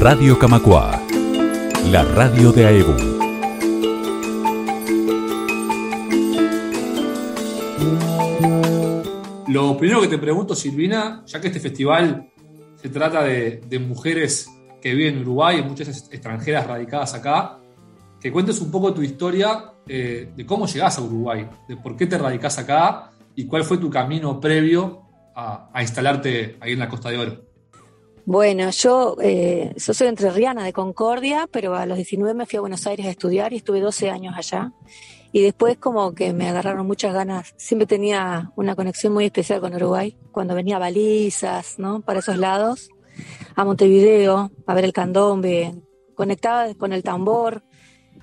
Radio Camacua, la radio de AEBU. Lo primero que te pregunto, Silvina, ya que este festival se trata de, mujeres que viven en Uruguay, y muchas extranjeras radicadas acá, que cuentes un poco tu historia eh, de cómo llegás a Uruguay, de por qué te radicás acá y cuál fue tu camino previo a, instalarte ahí en la Costa de Oro. Bueno, yo, eh, yo soy entrerriana de Concordia, pero a los 19 me fui a Buenos Aires a estudiar y estuve 12 años allá. Y después como que me agarraron muchas ganas, siempre tenía una conexión muy especial con Uruguay, cuando venía a Balizas, ¿no? Para esos lados, a Montevideo, a ver el candombe, conectaba con el tambor,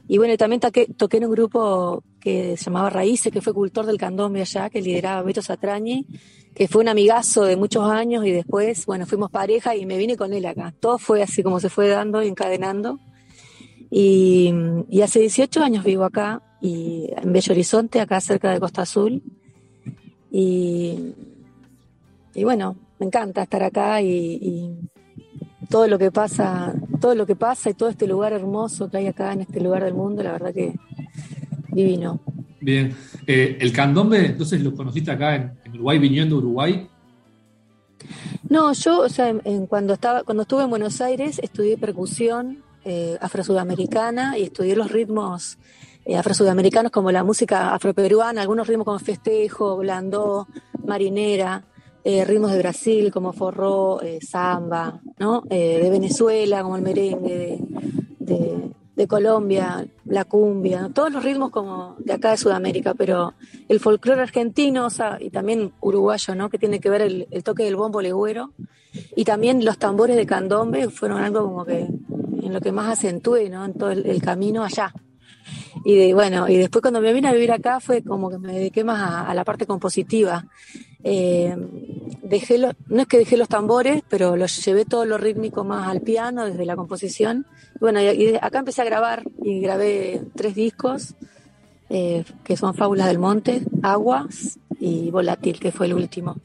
y bueno, también toqué, toqué, en un grupo que se llamaba Raíces, que fue cultor del candombe allá, que lideraba Beto Satrañi, que fue un amigazo de muchos años y después, bueno, fuimos pareja y me vine con él acá. Todo fue así como se fue dando y encadenando. Y, y hace 18 años vivo acá, y en Bello Horizonte, acá cerca de Costa Azul. Y, y bueno, me encanta estar acá y todo lo que pasa, todo lo que pasa y todo este lugar hermoso que hay acá en este lugar del mundo, la verdad que divino. Bien, eh, el candombe, entonces lo conociste acá en, Uruguay, viniendo a Uruguay. No, yo, o sea, en, cuando estaba, cuando estuve en Buenos Aires, estudié percusión eh, afro-sudamericana y estudié los ritmos eh, afro-sudamericanos como la música afroperuana, algunos ritmos como festejo, blandó, marinera. Eh, ritmos de Brasil como forró, eh, samba, ¿no? De Venezuela como el merengue, de, de, Colombia, la cumbia, todos los ritmos como de acá de Sudamérica, pero el folclore argentino o sea, y también uruguayo, ¿no? Que tiene que ver el, el, toque del bombo legüero y también los tambores de candombe fueron algo como que en lo que más acentué, ¿no? En todo el, camino allá. Y de, bueno, y después cuando me vine a vivir acá fue como que me dediqué más a, la parte compositiva. Eh, dejé no es que dejé los tambores, pero los llevé todo lo rítmico más al piano desde la composición. Bueno, y, acá empecé a grabar y grabé tres discos eh, que son Fábulas del Monte, Aguas y Volátil, que fue el último.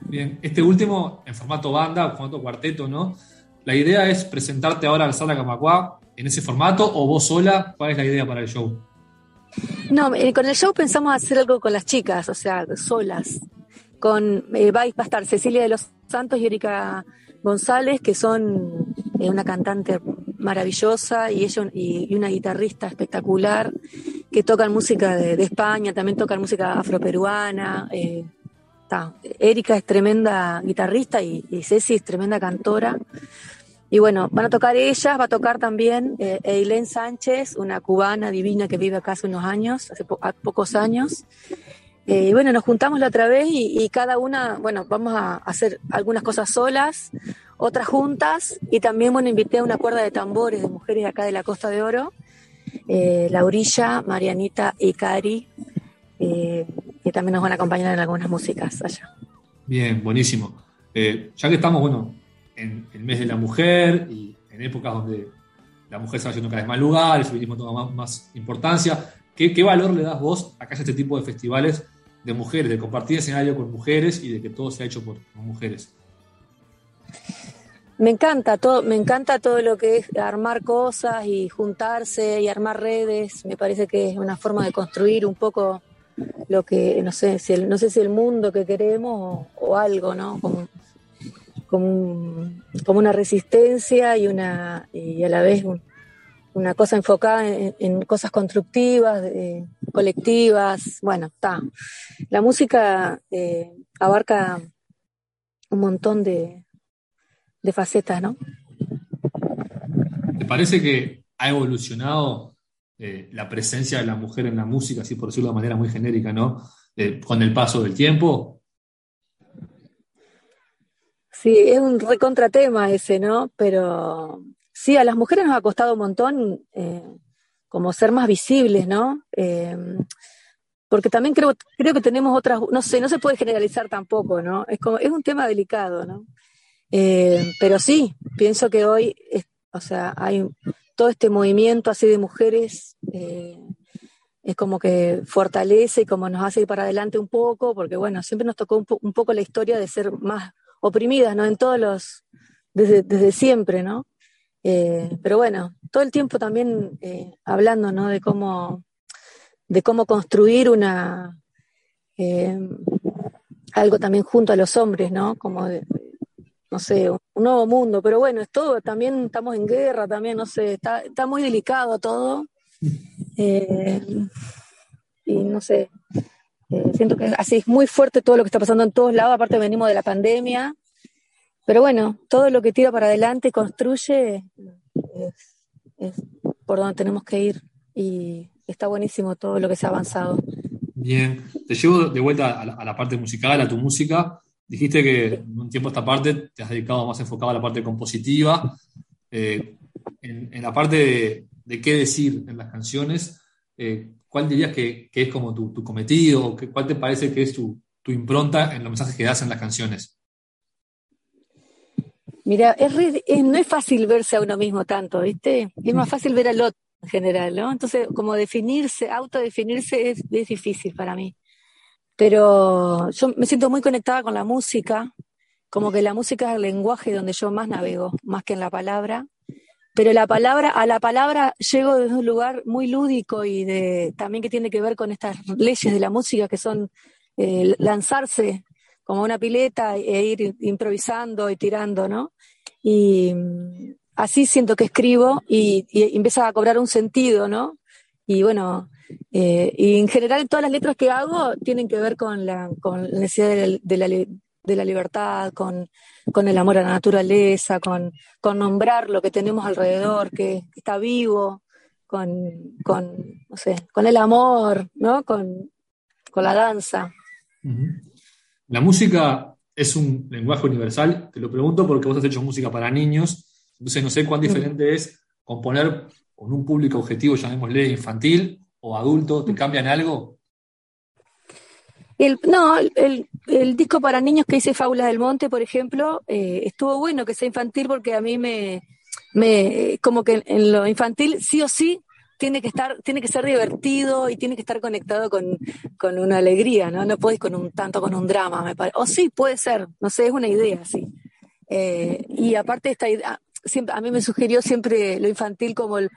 Bien, este último en formato banda, en formato cuarteto, ¿no? La idea es presentarte ahora al Sala Camacuá en ese formato o vos sola, ¿cuál es la idea para el show? No, eh, con el show pensamos hacer algo con las chicas, o sea, solas. Con, eh, va, a estar Cecilia de los Santos y Erika González, que son eh, una cantante maravillosa y, ella, y, una guitarrista espectacular, que tocan música de, España, también tocan música afroperuana. Eh, Erika es tremenda guitarrista y, y Ceci es tremenda cantora. Y bueno, van a tocar ellas, va a tocar también eh, Eileen Sánchez, una cubana divina que vive acá hace unos años, hace pocos años. Eh, y bueno, nos juntamos la otra vez y, cada una, bueno, vamos a hacer algunas cosas solas, otras juntas, y también, bueno, invité a una cuerda de tambores de mujeres acá de la Costa de Oro, eh, Laurilla, Marianita y Cari, eh, que también nos van a acompañar en algunas músicas allá. Bien, buenísimo. ya que estamos, bueno, en el mes de la mujer y en épocas donde la mujer se va haciendo cada vez más lugar, el feminismo toma más, importancia. ¿Qué, valor le das vos a que haya este tipo de festivales de mujeres, de compartir escenario con mujeres y de que todo sea hecho por, mujeres? Me encanta todo, me encanta todo lo que es armar cosas y juntarse y armar redes. Me parece que es una forma de construir un poco lo que, no sé, si el, no sé si el mundo que queremos o, algo, ¿no? como, como una resistencia y, una, y a la vez una cosa enfocada en, cosas constructivas, colectivas. Bueno, está. La música eh, abarca un montón de, de facetas, ¿no? ¿Te parece que ha evolucionado eh, la presencia de la mujer en la música, así por decirlo de manera muy genérica, ¿no? Eh, con el paso del tiempo. Sí, es un recontratema ese, ¿no? Pero sí, a las mujeres nos ha costado un montón eh, como ser más visibles, ¿no? Porque también creo, creo que tenemos otras, no sé, no se puede generalizar tampoco, ¿no? Es como, es un tema delicado, ¿no? Eh, pero sí, pienso que hoy, o sea, hay todo este movimiento así de mujeres, es como que fortalece y como nos hace ir para adelante un poco, porque bueno, siempre nos tocó un poco la historia de ser más oprimidas, ¿no? En todos los, desde, siempre, ¿no? Eh, pero bueno, todo el tiempo también eh, hablando, ¿no? De cómo, de cómo construir una, eh, algo también junto a los hombres, ¿no? Como de, no sé, un nuevo mundo, pero bueno, es todo, también estamos en guerra, también, no sé, está, está muy delicado todo. y no sé, siento que así es muy fuerte todo lo que está pasando en todos lados, aparte venimos de la pandemia, pero bueno, todo lo que tira para adelante construye es, por donde tenemos que ir y está buenísimo todo lo que se ha avanzado. Bien, te llevo de vuelta a la, parte musical, a tu música. Dijiste que en un tiempo esta parte te has dedicado más enfocado a la parte compositiva. Eh, en, la parte de, qué decir en las canciones, eh, ¿cuál dirías que, es como tu, cometido? ¿Cuál te parece que es tu, impronta en los mensajes que das en las canciones? Mira, no es fácil verse a uno mismo tanto, ¿viste? Es más fácil ver al otro en general, ¿no? Entonces, como definirse, autodefinirse es, es difícil para mí. Pero yo me siento muy conectada con la música, como que la música es el lenguaje donde yo más navego, más que en la palabra. Pero la palabra, a la palabra llego desde un lugar muy lúdico y de también que tiene que ver con estas leyes de la música que son eh, lanzarse como una pileta e ir improvisando y tirando, ¿no? Y mm, así siento que escribo y, empieza a cobrar un sentido, ¿no? Y bueno, eh, y en general todas las letras que hago tienen que ver con la, con la necesidad de la, de la, libertad, con, con, el amor a la naturaleza, con, con, nombrar lo que tenemos alrededor, que, está vivo, con, con, no sé, con el amor, ¿no? Con, con la danza. La música es un lenguaje universal, te lo pregunto porque vos has hecho música para niños, entonces no sé cuán diferente es componer con un público objetivo, llamémosle infantil o adulto, ¿te cambian algo? El, no, el, disco para niños que hice Fábulas del Monte, por ejemplo, eh, estuvo bueno que sea infantil porque a mí me, me, como que en lo infantil sí o sí tiene que estar, tiene que ser divertido y tiene que estar conectado con, una alegría, ¿no? No podés con un tanto con un drama, me parece. O sí, puede ser, no sé, es una idea, sí. Eh, y aparte esta idea, siempre, a mí me sugirió siempre lo infantil como el,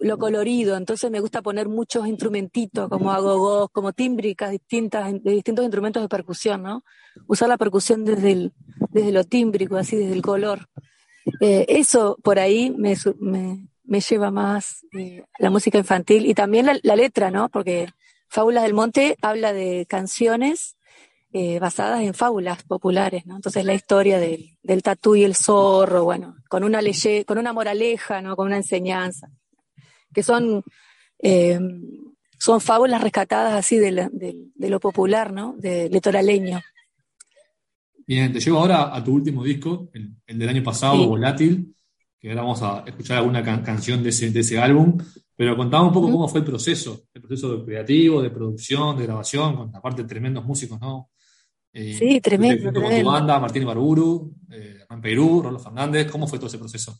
lo colorido, entonces me gusta poner muchos instrumentitos como agogos, como tímbricas distintas, de distintos instrumentos de percusión, ¿no? Usar la percusión desde, el, desde lo tímbrico, así, desde el color. Eh, eso por ahí me, me, me lleva más eh, la música infantil y también la, letra, ¿no? Porque Fábulas del Monte habla de canciones eh, basadas en fábulas populares, ¿no? Entonces la historia del, del tatú y el zorro, bueno, con una leye, con una moraleja, ¿no? Con una enseñanza, que son eh, son fábulas rescatadas así de, lo popular, ¿no? De litoraleño. Bien, te llevo ahora a tu último disco, el, del año pasado, Volátil que ahora vamos a escuchar alguna canción de ese, de ese, álbum, pero contaba un poco cómo fue el proceso, el proceso creativo, de producción, de grabación, con aparte tremendos músicos, ¿no? Eh, sí, tremendo. Con tu banda, Martín Barburu, eh, Hernán Perú, Rolo Fernández, ¿cómo fue todo ese proceso?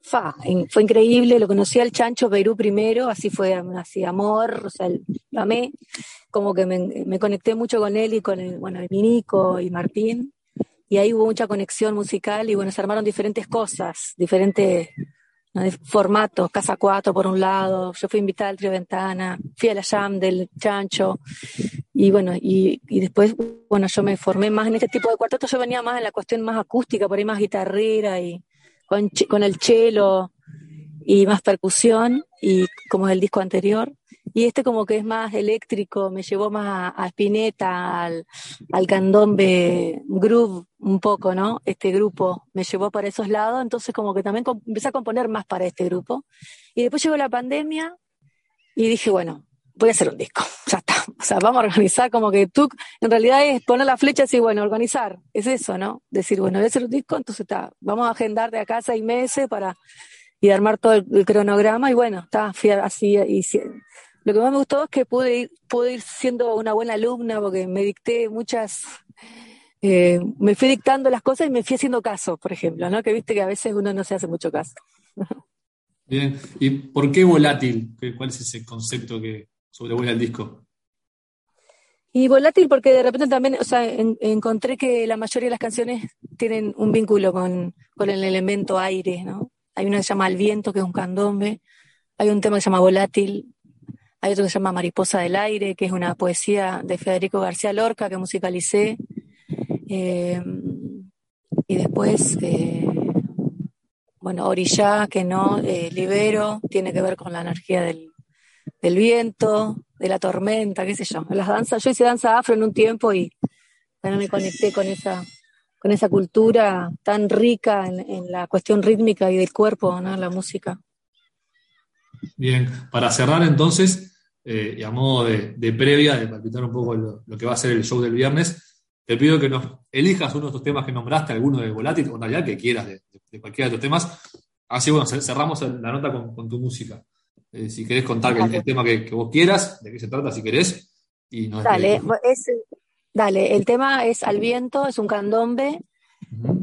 Fa, fue increíble, lo conocí al Chancho Perú primero, así fue, así amor, o sea, lo amé, como que me, me conecté mucho con él y con el, bueno, el Minico y Martín, y ahí hubo mucha conexión musical y bueno, se armaron diferentes cosas, diferentes formatos, Casa 4 por un lado, yo fui invitada al Trio Ventana, fui a la Jam del Chancho y bueno, y, después, bueno, yo me formé más en este tipo de cuartetos, yo venía más en la cuestión más acústica, por ahí más guitarrera y con, con el cello y más percusión y como es el disco anterior. Y este como que es más eléctrico, me llevó más a, Spinetta, al, al, candombe groove un poco, ¿no? Este grupo me llevó para esos lados, entonces como que también empecé a componer más para este grupo. Y después llegó la pandemia y dije, bueno, voy a hacer un disco, ya está. O sea, vamos a organizar como que tú, en realidad es poner la flecha y bueno, organizar, es eso, ¿no? Decir, bueno, voy a hacer un disco, entonces está, vamos a agendar de acá seis meses para y armar todo el, cronograma y bueno, está así y lo que más me gustó es que pude ir, pude ir siendo una buena alumna porque me dicté muchas, eh, me fui dictando las cosas y me fui haciendo caso, por ejemplo, ¿no? Que viste que a veces uno no se hace mucho caso. Bien, ¿y por qué volátil? ¿Cuál es ese concepto que sobrevuela el disco? Y volátil porque de repente también, o sea, encontré que la mayoría de las canciones tienen un vínculo con, con el elemento aire, ¿no? hay una que se llama El viento, que es un candombe, hay un tema que se llama Volátil, hay otro que se llama Mariposa del aire, que es una poesía de Federico García Lorca que musicalicé. Eh, y después, eh, bueno, Orillá, que no, eh, Libero, tiene que ver con la energía del, del, viento, de la tormenta, qué sé yo. Las danzas, yo hice danza afro en un tiempo y también me conecté con esa, con esa cultura tan rica en, en la cuestión rítmica y del cuerpo, ¿no? La música. Bien, para cerrar entonces, eh, y a modo de, de, previa, de palpitar un poco lo, lo, que va a ser el show del viernes, te pido que nos elijas uno de estos temas que nombraste, alguno de Volátil, o en realidad que quieras de, de, cualquiera de estos temas. Así, bueno, cerramos la nota con, con tu música. Eh, si querés contar el, el tema que, que, vos quieras, de qué se trata, si querés. Y nos dale, es, dale, el tema es Al viento, es un candombe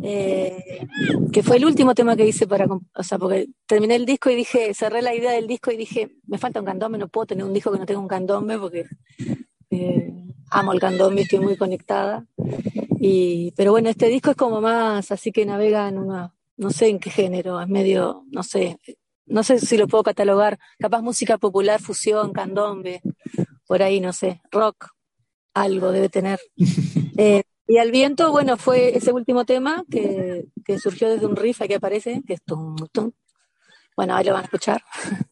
eh, que fue el último tema que hice para, o sea, porque terminé el disco y dije, cerré la idea del disco y dije, me falta un candombe, no puedo tener un disco que no tenga un candombe porque eh, amo el candombe, estoy muy conectada. Y, pero bueno, este disco es como más, así que navega en una, no sé en qué género, es medio, no sé, no sé si lo puedo catalogar, capaz música popular, fusión, candombe, por ahí, no sé, rock, algo debe tener. Eh, y al viento, bueno, fue ese último tema que, que surgió desde un riff que aparece, que es tum, tum. Bueno, ahí lo van a escuchar.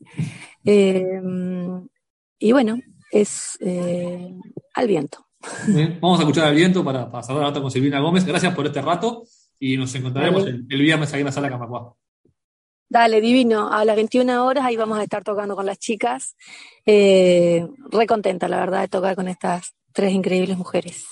eh, y bueno, es eh, al viento. Bien, vamos a escuchar al viento para, para cerrar la nota con Silvina Gómez. Gracias por este rato y nos encontraremos el, el, viernes ahí en la sala Camacuá. Dale, divino. A las 21 horas ahí vamos a estar tocando con las chicas. Eh, re contenta, la verdad, de tocar con estas tres increíbles mujeres.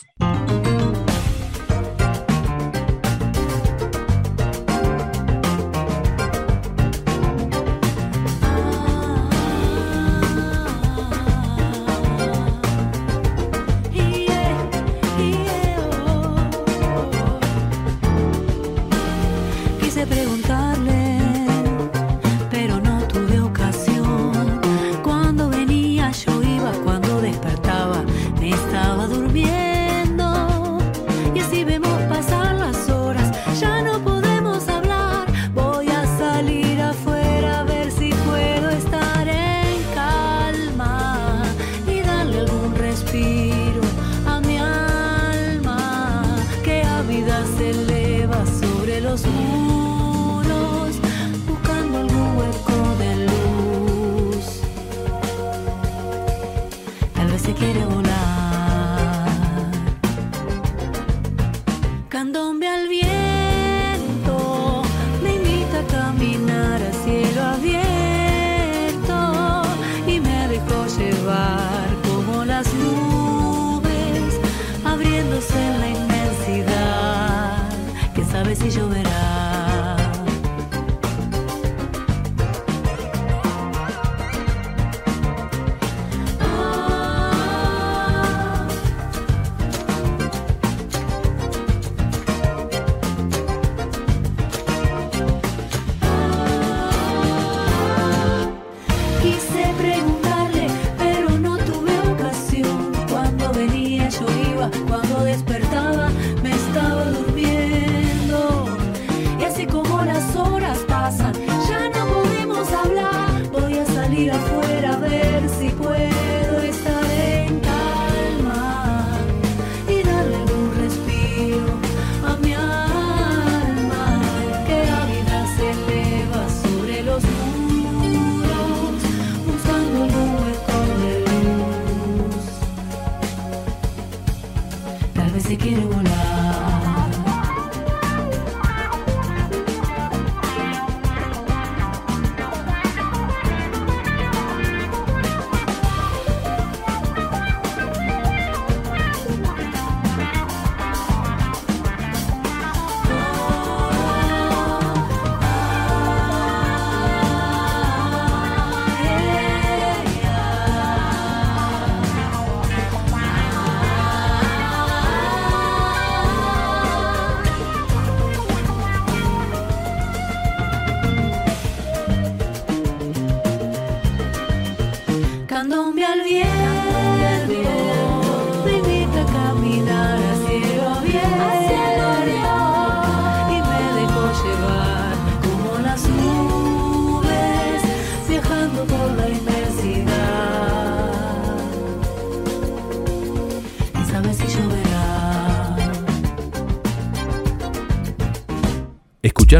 Cuando despertaba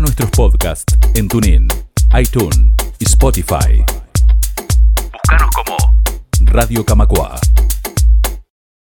Nuestros podcasts en TuneIn, iTunes y Spotify. Búscanos como Radio Camacua.